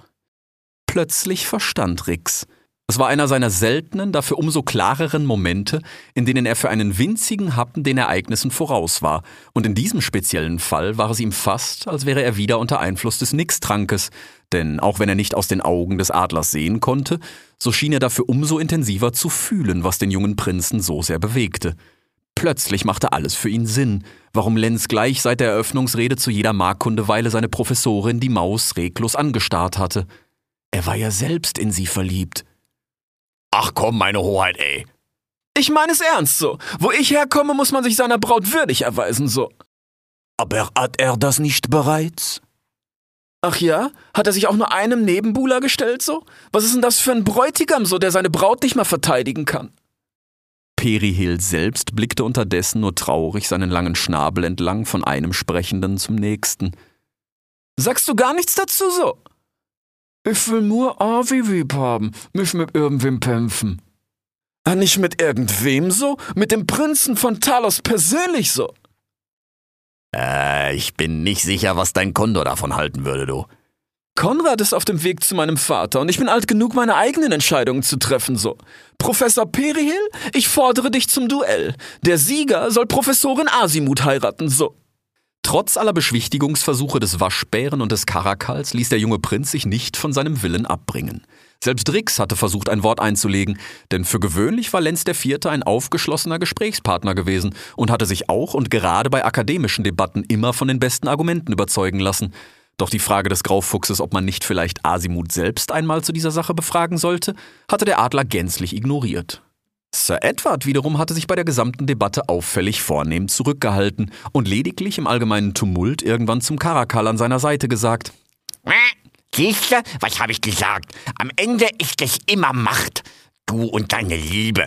Plötzlich verstand Rix. Es war einer seiner seltenen, dafür umso klareren Momente, in denen er für einen winzigen Happen den Ereignissen voraus war, und in diesem speziellen Fall war es ihm fast, als wäre er wieder unter Einfluss des Nixtrankes, denn auch wenn er nicht aus den Augen des Adlers sehen konnte, so schien er dafür umso intensiver zu fühlen, was den jungen Prinzen so sehr bewegte. Plötzlich machte alles für ihn Sinn, warum Lenz gleich seit der Eröffnungsrede zu jeder Markkundeweile seine Professorin die Maus reglos angestarrt hatte. Er war ja selbst in sie verliebt. Ach komm, meine Hoheit, ey. Ich meine es ernst so. Wo ich herkomme, muss man sich seiner Braut würdig erweisen so. Aber hat er das nicht bereits? Ach ja? Hat er sich auch nur einem Nebenbuhler gestellt so? Was ist denn das für ein Bräutigam so, der seine Braut nicht mal verteidigen kann? Perihel selbst blickte unterdessen nur traurig seinen langen Schnabel entlang von einem Sprechenden zum nächsten. Sagst du gar nichts dazu so? Ich will nur Avivieb haben, mich mit irgendwem kämpfen. Ah, nicht mit irgendwem so? Mit dem Prinzen von Talos persönlich so? Äh, ich bin nicht sicher, was dein Kondor davon halten würde, du. Konrad ist auf dem Weg zu meinem Vater und ich bin alt genug, meine eigenen Entscheidungen zu treffen, so. Professor Perihil, ich fordere dich zum Duell. Der Sieger soll Professorin Asimut heiraten, so. Trotz aller Beschwichtigungsversuche des Waschbären und des Karakals ließ der junge Prinz sich nicht von seinem Willen abbringen. Selbst Rix hatte versucht, ein Wort einzulegen, denn für gewöhnlich war Lenz IV. ein aufgeschlossener Gesprächspartner gewesen und hatte sich auch und gerade bei akademischen Debatten immer von den besten Argumenten überzeugen lassen. Doch die Frage des Graufuchses, ob man nicht vielleicht Asimut selbst einmal zu dieser Sache befragen sollte, hatte der Adler gänzlich ignoriert. Sir Edward wiederum hatte sich bei der gesamten Debatte auffällig vornehm zurückgehalten und lediglich im allgemeinen Tumult irgendwann zum Karakal an seiner Seite gesagt. Siehste, was habe ich gesagt? Am Ende ist es immer Macht. Du und deine Liebe.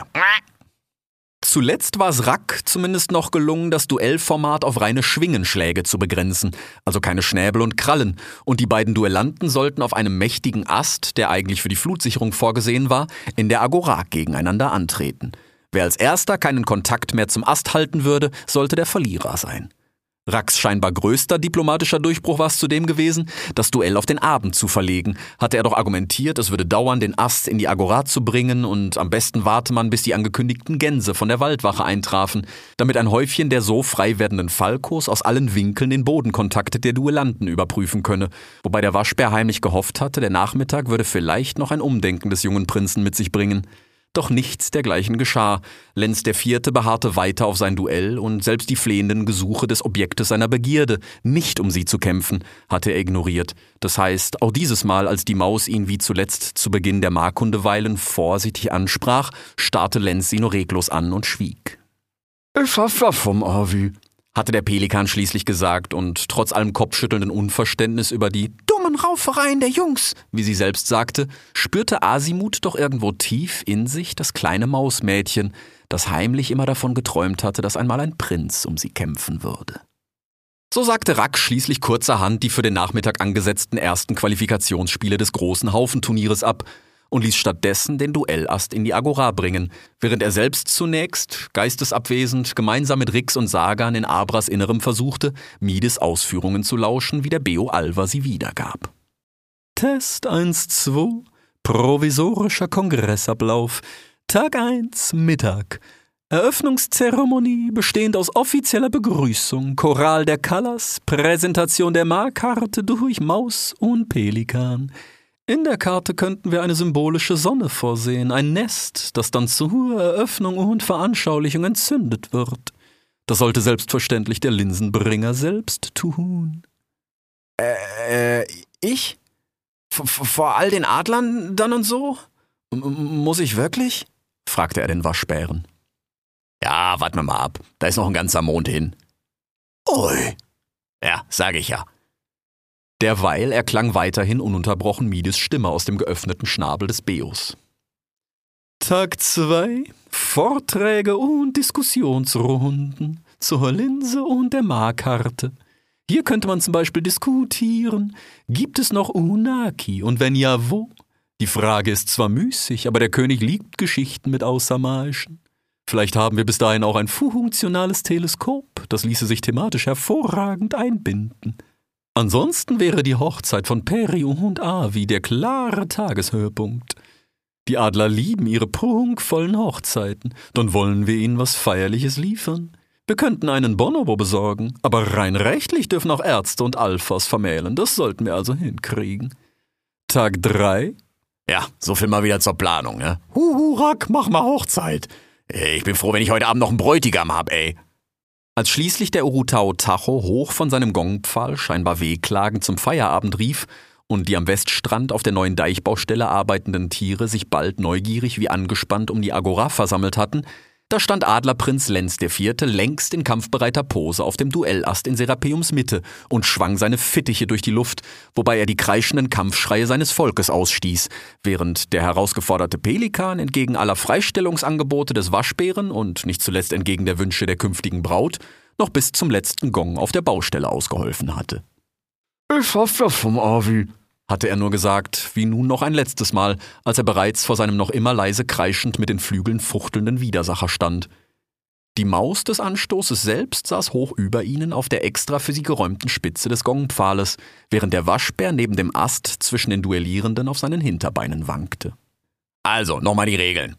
Zuletzt war es Rack zumindest noch gelungen, das Duellformat auf reine Schwingenschläge zu begrenzen, also keine Schnäbel und Krallen, und die beiden Duellanten sollten auf einem mächtigen Ast, der eigentlich für die Flutsicherung vorgesehen war, in der Agora gegeneinander antreten. Wer als erster keinen Kontakt mehr zum Ast halten würde, sollte der Verlierer sein. Racks scheinbar größter diplomatischer Durchbruch war es zudem gewesen, das Duell auf den Abend zu verlegen. Hatte er doch argumentiert, es würde dauern, den Ast in die Agora zu bringen und am besten warte man, bis die angekündigten Gänse von der Waldwache eintrafen, damit ein Häufchen der so frei werdenden Falkos aus allen Winkeln den Bodenkontakte der Duellanten überprüfen könne. Wobei der Waschbär heimlich gehofft hatte, der Nachmittag würde vielleicht noch ein Umdenken des jungen Prinzen mit sich bringen. Doch nichts dergleichen geschah. Lenz Vierte beharrte weiter auf sein Duell und selbst die flehenden Gesuche des Objektes seiner Begierde, nicht um sie zu kämpfen, hatte er ignoriert. Das heißt, auch dieses Mal, als die Maus ihn wie zuletzt zu Beginn der Markundeweilen vorsichtig ansprach, starrte Lenz sie nur reglos an und schwieg. Ich hab vom Avi, hatte der Pelikan schließlich gesagt und trotz allem kopfschüttelnden Unverständnis über die dummen Raufereien der Jungs, wie sie selbst sagte, spürte Asimut doch irgendwo tief in sich das kleine Mausmädchen, das heimlich immer davon geträumt hatte, dass einmal ein Prinz um sie kämpfen würde. So sagte Rack schließlich kurzerhand die für den Nachmittag angesetzten ersten Qualifikationsspiele des großen Haufenturnieres ab und ließ stattdessen den Duellast in die Agora bringen, während er selbst zunächst, geistesabwesend, gemeinsam mit Rix und Sagan in Abras Innerem versuchte, Mides Ausführungen zu lauschen, wie der Beo Alva sie wiedergab. Test 1-2, provisorischer Kongressablauf, Tag 1, Mittag. Eröffnungszeremonie bestehend aus offizieller Begrüßung, Choral der Callas, Präsentation der Markkarte durch Maus und Pelikan. In der Karte könnten wir eine symbolische Sonne vorsehen, ein Nest, das dann zur Eröffnung und Veranschaulichung entzündet wird. Das sollte selbstverständlich der Linsenbringer selbst tun. Äh, äh ich? V vor all den Adlern dann und so? M muss ich wirklich? fragte er den Waschbären. Ja, warten wir mal ab. Da ist noch ein ganzer Mond hin. Oi. Ja, sage ich ja. Derweil erklang weiterhin ununterbrochen Mides Stimme aus dem geöffneten Schnabel des Beos. Tag 2 Vorträge und Diskussionsrunden zur Linse und der Markkarte. Hier könnte man zum Beispiel diskutieren, gibt es noch Unaki und wenn ja, wo? Die Frage ist zwar müßig, aber der König liebt Geschichten mit Außermalischen. Vielleicht haben wir bis dahin auch ein funktionales Teleskop, das ließe sich thematisch hervorragend einbinden. Ansonsten wäre die Hochzeit von Peri und Avi der klare Tageshöhepunkt. Die Adler lieben ihre prunkvollen Hochzeiten, dann wollen wir ihnen was Feierliches liefern. Wir könnten einen Bonobo besorgen, aber rein rechtlich dürfen auch Ärzte und Alphas vermählen, das sollten wir also hinkriegen. Tag drei? Ja, so viel mal wieder zur Planung, ne? Huhu, Rack, mach mal Hochzeit. Ich bin froh, wenn ich heute Abend noch einen Bräutigam hab, ey. Als schließlich der Urutao Tacho hoch von seinem Gongpfahl scheinbar wehklagend zum Feierabend rief und die am Weststrand auf der neuen Deichbaustelle arbeitenden Tiere sich bald neugierig wie angespannt um die Agora versammelt hatten, da stand Adlerprinz Lenz IV. längst in kampfbereiter Pose auf dem Duellast in Serapeums Mitte und schwang seine Fittiche durch die Luft, wobei er die kreischenden Kampfschreie seines Volkes ausstieß, während der herausgeforderte Pelikan entgegen aller Freistellungsangebote des Waschbären und nicht zuletzt entgegen der Wünsche der künftigen Braut noch bis zum letzten Gong auf der Baustelle ausgeholfen hatte. Ich hoffe vom Avi, hatte er nur gesagt, wie nun noch ein letztes Mal, als er bereits vor seinem noch immer leise kreischend mit den Flügeln fuchtelnden Widersacher stand. Die Maus des Anstoßes selbst saß hoch über ihnen auf der extra für sie geräumten Spitze des Gongpfahles, während der Waschbär neben dem Ast zwischen den Duellierenden auf seinen Hinterbeinen wankte. Also, nochmal die Regeln.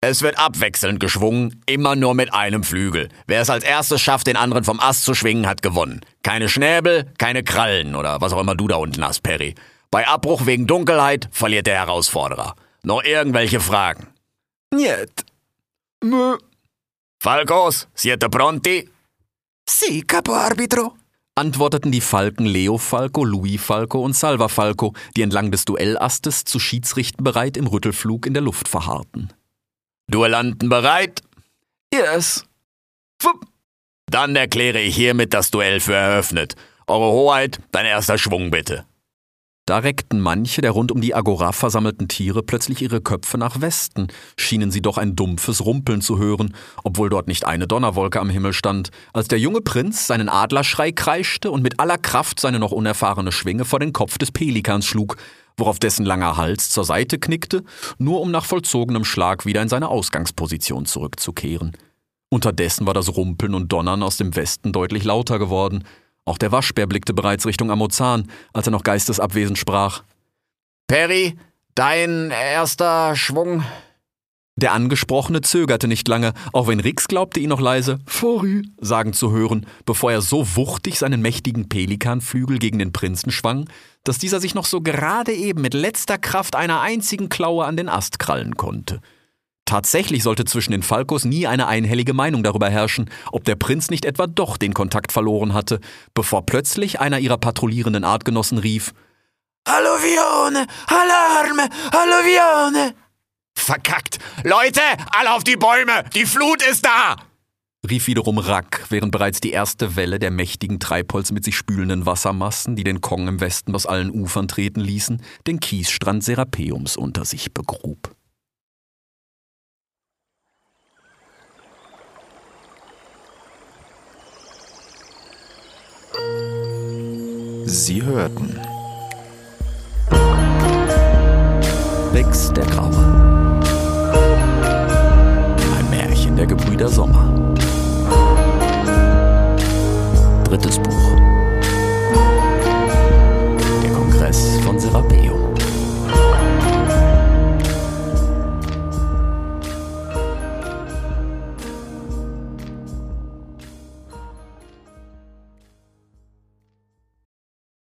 Es wird abwechselnd geschwungen, immer nur mit einem Flügel. Wer es als erstes schafft, den anderen vom Ast zu schwingen, hat gewonnen. Keine Schnäbel, keine Krallen oder was auch immer du da unten hast, Perry. Bei Abbruch wegen Dunkelheit verliert der Herausforderer. Noch irgendwelche Fragen? Niet. Mö. Falcos, siete pronti? Si, capo arbitro, antworteten die Falken Leo Falco, Louis Falco und Salva Falco, die entlang des Duellastes zu Schiedsrichten bereit im Rüttelflug in der Luft verharrten. Duellanten bereit? Yes. Fupp. Dann erkläre ich hiermit das Duell für eröffnet. Eure Hoheit, dein erster Schwung bitte. Da reckten manche der rund um die Agora versammelten Tiere plötzlich ihre Köpfe nach Westen, schienen sie doch ein dumpfes Rumpeln zu hören, obwohl dort nicht eine Donnerwolke am Himmel stand, als der junge Prinz seinen Adlerschrei kreischte und mit aller Kraft seine noch unerfahrene Schwinge vor den Kopf des Pelikans schlug, worauf dessen langer Hals zur Seite knickte, nur um nach vollzogenem Schlag wieder in seine Ausgangsposition zurückzukehren. Unterdessen war das Rumpeln und Donnern aus dem Westen deutlich lauter geworden. Auch der Waschbär blickte bereits Richtung Amozan, als er noch geistesabwesend sprach. Perry, dein erster Schwung. Der Angesprochene zögerte nicht lange, auch wenn Rix glaubte, ihn noch leise Fori sagen zu hören, bevor er so wuchtig seinen mächtigen Pelikanflügel gegen den Prinzen schwang, dass dieser sich noch so gerade eben mit letzter Kraft einer einzigen Klaue an den Ast krallen konnte. Tatsächlich sollte zwischen den Falkos nie eine einhellige Meinung darüber herrschen, ob der Prinz nicht etwa doch den Kontakt verloren hatte, bevor plötzlich einer ihrer patrouillierenden Artgenossen rief Alluvione! Alarme! Alluvione! Verkackt! Leute, alle auf die Bäume! Die Flut ist da! rief wiederum Rack, während bereits die erste Welle der mächtigen Treibholz mit sich spülenden Wassermassen, die den Kong im Westen aus allen Ufern treten ließen, den Kiesstrand Serapeums unter sich begrub. Sie hörten Wex der Graue. Ein Märchen der Gebrüder Sommer. Drittes Buch. Der Kongress von Serapeum.